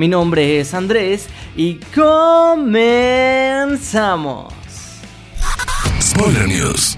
Mi nombre es Andrés y comenzamos. Spoiler News.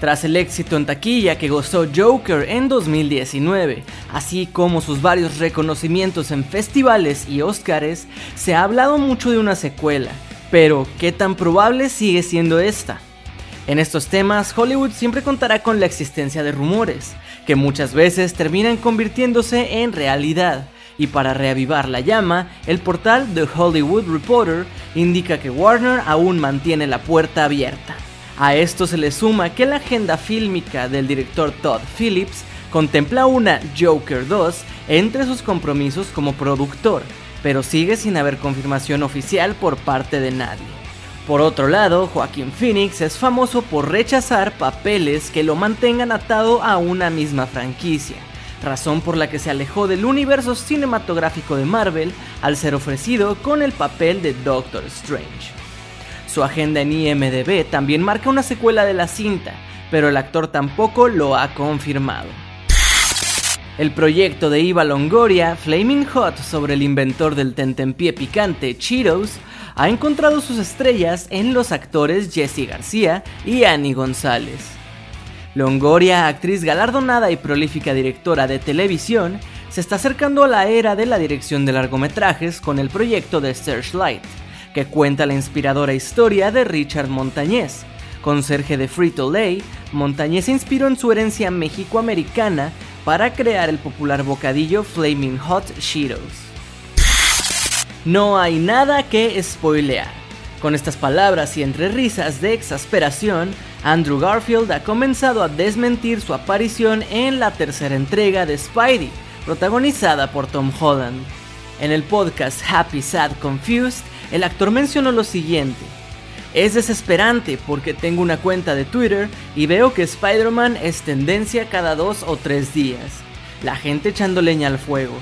Tras el éxito en taquilla que gozó Joker en 2019, así como sus varios reconocimientos en festivales y Oscars, se ha hablado mucho de una secuela, pero ¿qué tan probable sigue siendo esta? En estos temas, Hollywood siempre contará con la existencia de rumores, que muchas veces terminan convirtiéndose en realidad, y para reavivar la llama, el portal The Hollywood Reporter indica que Warner aún mantiene la puerta abierta. A esto se le suma que la agenda fílmica del director Todd Phillips contempla una Joker 2 entre sus compromisos como productor, pero sigue sin haber confirmación oficial por parte de nadie. Por otro lado, Joaquín Phoenix es famoso por rechazar papeles que lo mantengan atado a una misma franquicia, razón por la que se alejó del universo cinematográfico de Marvel al ser ofrecido con el papel de Doctor Strange. Su agenda en IMDB también marca una secuela de la cinta, pero el actor tampoco lo ha confirmado. El proyecto de Iva Longoria, Flaming Hot sobre el inventor del tentempié picante Cheetos, ha encontrado sus estrellas en los actores Jesse García y Annie González. Longoria, actriz galardonada y prolífica directora de televisión, se está acercando a la era de la dirección de largometrajes con el proyecto de Searchlight, que cuenta la inspiradora historia de Richard Montañez. Conserje de Frito Lay, Montañez se inspiró en su herencia mexicoamericana para crear el popular bocadillo Flaming Hot Cheetos. No hay nada que spoilear. Con estas palabras y entre risas de exasperación, Andrew Garfield ha comenzado a desmentir su aparición en la tercera entrega de Spidey, protagonizada por Tom Holland. En el podcast Happy Sad Confused, el actor mencionó lo siguiente. Es desesperante porque tengo una cuenta de Twitter y veo que Spider-Man es tendencia cada dos o tres días. La gente echando leña al fuego.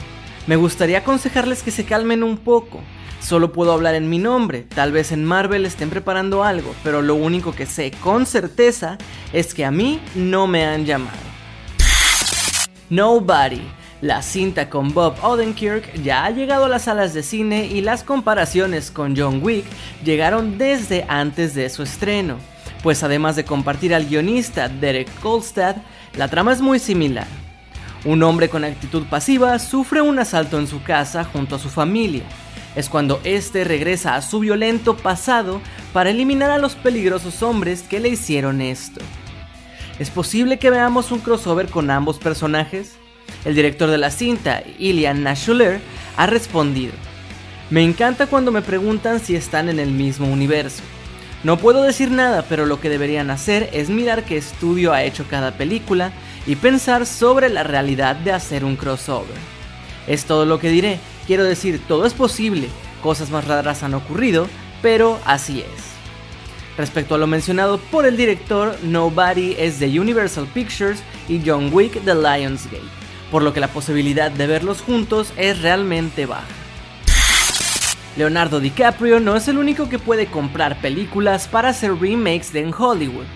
Me gustaría aconsejarles que se calmen un poco. Solo puedo hablar en mi nombre, tal vez en Marvel estén preparando algo, pero lo único que sé con certeza es que a mí no me han llamado. Nobody. La cinta con Bob Odenkirk ya ha llegado a las salas de cine y las comparaciones con John Wick llegaron desde antes de su estreno, pues además de compartir al guionista Derek Kolstad, la trama es muy similar. Un hombre con actitud pasiva sufre un asalto en su casa junto a su familia es cuando este regresa a su violento pasado para eliminar a los peligrosos hombres que le hicieron esto. ¿Es posible que veamos un crossover con ambos personajes? El director de la cinta, Ilian Nashuler, ha respondido. Me encanta cuando me preguntan si están en el mismo universo. No puedo decir nada, pero lo que deberían hacer es mirar qué estudio ha hecho cada película y pensar sobre la realidad de hacer un crossover. Es todo lo que diré, Quiero decir, todo es posible, cosas más raras han ocurrido, pero así es. Respecto a lo mencionado por el director, Nobody es de Universal Pictures y John Wick de Lionsgate, por lo que la posibilidad de verlos juntos es realmente baja. Leonardo DiCaprio no es el único que puede comprar películas para hacer remakes de en Hollywood,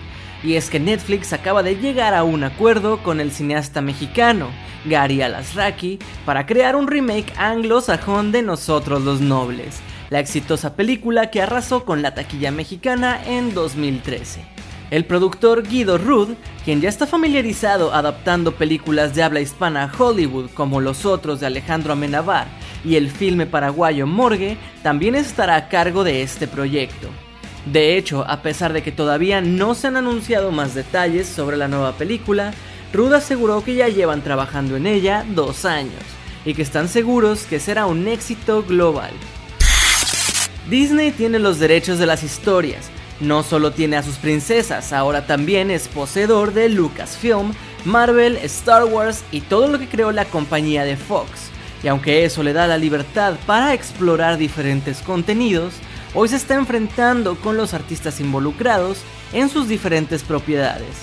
y es que Netflix acaba de llegar a un acuerdo con el cineasta mexicano, Gary Alasraki, para crear un remake anglosajón de Nosotros los Nobles, la exitosa película que arrasó con la taquilla mexicana en 2013. El productor Guido Rud, quien ya está familiarizado adaptando películas de habla hispana a Hollywood como Los Otros de Alejandro Amenabar y el filme paraguayo Morgue, también estará a cargo de este proyecto. De hecho, a pesar de que todavía no se han anunciado más detalles sobre la nueva película, Rud aseguró que ya llevan trabajando en ella dos años y que están seguros que será un éxito global. Disney tiene los derechos de las historias, no solo tiene a sus princesas, ahora también es poseedor de Lucasfilm, Marvel, Star Wars y todo lo que creó la compañía de Fox. Y aunque eso le da la libertad para explorar diferentes contenidos, hoy se está enfrentando con los artistas involucrados en sus diferentes propiedades,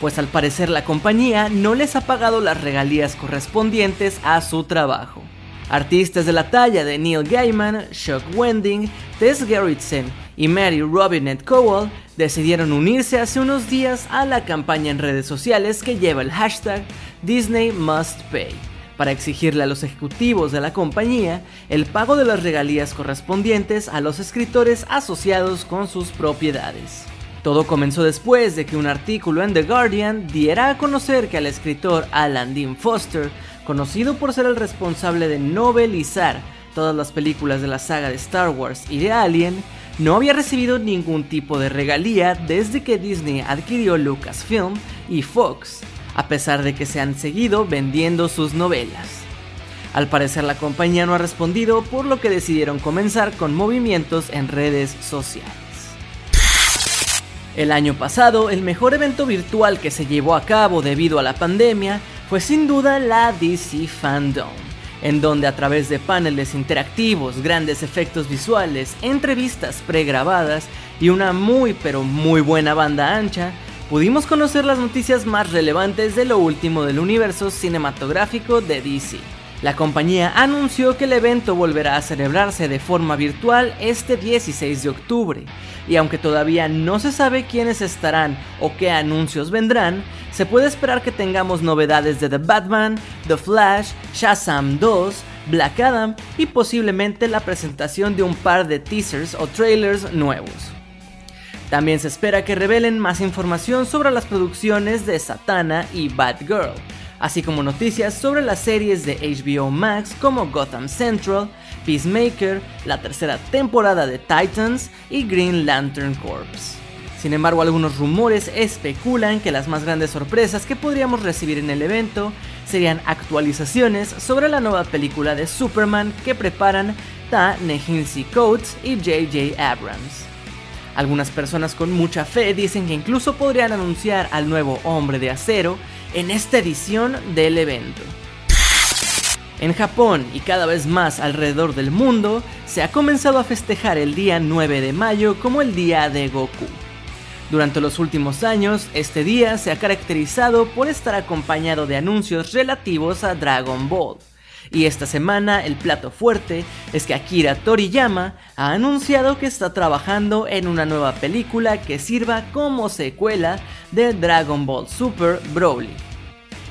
pues al parecer la compañía no les ha pagado las regalías correspondientes a su trabajo. Artistas de la talla de Neil Gaiman, Chuck Wending, Tess Gerritsen y Mary Robinette Cowell decidieron unirse hace unos días a la campaña en redes sociales que lleva el hashtag Disney Must Pay para exigirle a los ejecutivos de la compañía el pago de las regalías correspondientes a los escritores asociados con sus propiedades. Todo comenzó después de que un artículo en The Guardian diera a conocer que al escritor Alan Dean Foster, conocido por ser el responsable de novelizar todas las películas de la saga de Star Wars y de Alien, no había recibido ningún tipo de regalía desde que Disney adquirió Lucasfilm y Fox, a pesar de que se han seguido vendiendo sus novelas. Al parecer la compañía no ha respondido, por lo que decidieron comenzar con movimientos en redes sociales. El año pasado, el mejor evento virtual que se llevó a cabo debido a la pandemia fue sin duda la DC Fandom, en donde a través de paneles interactivos, grandes efectos visuales, entrevistas pregrabadas y una muy pero muy buena banda ancha, pudimos conocer las noticias más relevantes de lo último del universo cinematográfico de DC. La compañía anunció que el evento volverá a celebrarse de forma virtual este 16 de octubre, y aunque todavía no se sabe quiénes estarán o qué anuncios vendrán, se puede esperar que tengamos novedades de The Batman, The Flash, Shazam 2, Black Adam y posiblemente la presentación de un par de teasers o trailers nuevos. También se espera que revelen más información sobre las producciones de Satana y Batgirl, así como noticias sobre las series de HBO Max como Gotham Central, Peacemaker, la tercera temporada de Titans y Green Lantern Corps. Sin embargo, algunos rumores especulan que las más grandes sorpresas que podríamos recibir en el evento serían actualizaciones sobre la nueva película de Superman que preparan Ta Nehisi Coates y JJ Abrams. Algunas personas con mucha fe dicen que incluso podrían anunciar al nuevo hombre de acero en esta edición del evento. En Japón y cada vez más alrededor del mundo, se ha comenzado a festejar el día 9 de mayo como el Día de Goku. Durante los últimos años, este día se ha caracterizado por estar acompañado de anuncios relativos a Dragon Ball, y esta semana el plato fuerte es que Akira Toriyama ha anunciado que está trabajando en una nueva película que sirva como secuela de Dragon Ball Super Broly.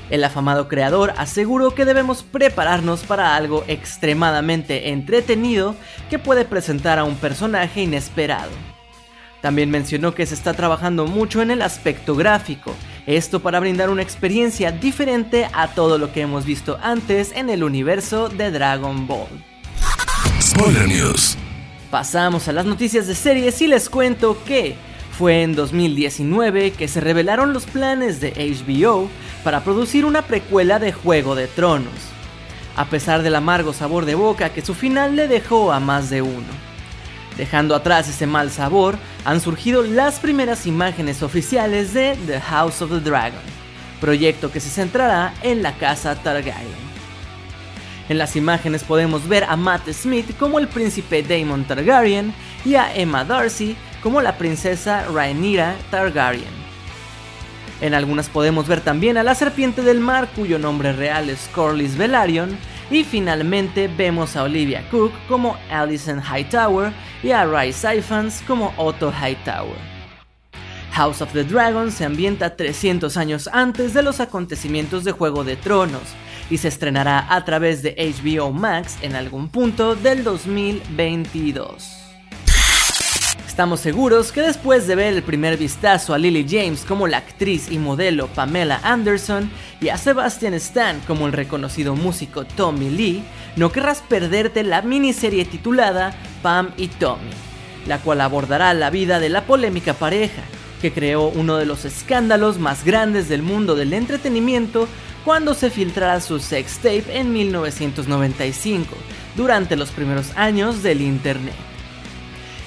El afamado creador aseguró que debemos prepararnos para algo extremadamente entretenido que puede presentar a un personaje inesperado. También mencionó que se está trabajando mucho en el aspecto gráfico esto para brindar una experiencia diferente a todo lo que hemos visto antes en el universo de Dragon Ball. Spoiler News. Pasamos a las noticias de series y les cuento que fue en 2019 que se revelaron los planes de HBO para producir una precuela de Juego de Tronos, a pesar del amargo sabor de boca que su final le dejó a más de uno. Dejando atrás ese mal sabor, han surgido las primeras imágenes oficiales de The House of the Dragon, proyecto que se centrará en la casa Targaryen. En las imágenes podemos ver a Matt Smith como el príncipe Daemon Targaryen y a Emma Darcy como la princesa Rhaenyra Targaryen. En algunas podemos ver también a la serpiente del mar cuyo nombre real es Corlys Velaryon y finalmente vemos a Olivia Cook como Alison Hightower y a Ray Siphons como Otto Hightower. House of the Dragon se ambienta 300 años antes de los acontecimientos de Juego de Tronos y se estrenará a través de HBO Max en algún punto del 2022. Estamos seguros que después de ver el primer vistazo a Lily James como la actriz y modelo Pamela Anderson y a Sebastian Stan como el reconocido músico Tommy Lee, no querrás perderte la miniserie titulada Pam y Tommy, la cual abordará la vida de la polémica pareja, que creó uno de los escándalos más grandes del mundo del entretenimiento cuando se filtrara su sex tape en 1995, durante los primeros años del Internet.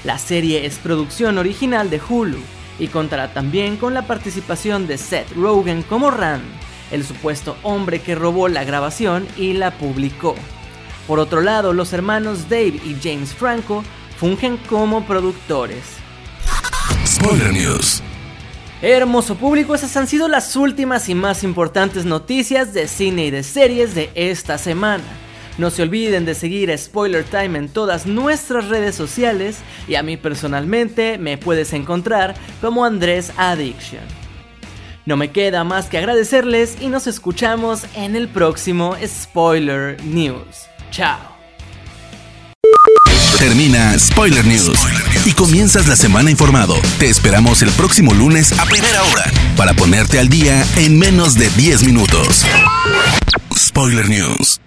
La serie es producción original de Hulu y contará también con la participación de Seth Rogen como Rand, el supuesto hombre que robó la grabación y la publicó. Por otro lado, los hermanos Dave y James Franco fungen como productores. Spoiler News. Hermoso público, esas han sido las últimas y más importantes noticias de cine y de series de esta semana. No se olviden de seguir Spoiler Time en todas nuestras redes sociales y a mí personalmente me puedes encontrar como Andrés Addiction. No me queda más que agradecerles y nos escuchamos en el próximo Spoiler News. Chao. Termina Spoiler News y comienzas la semana informado. Te esperamos el próximo lunes a primera hora para ponerte al día en menos de 10 minutos. Spoiler News.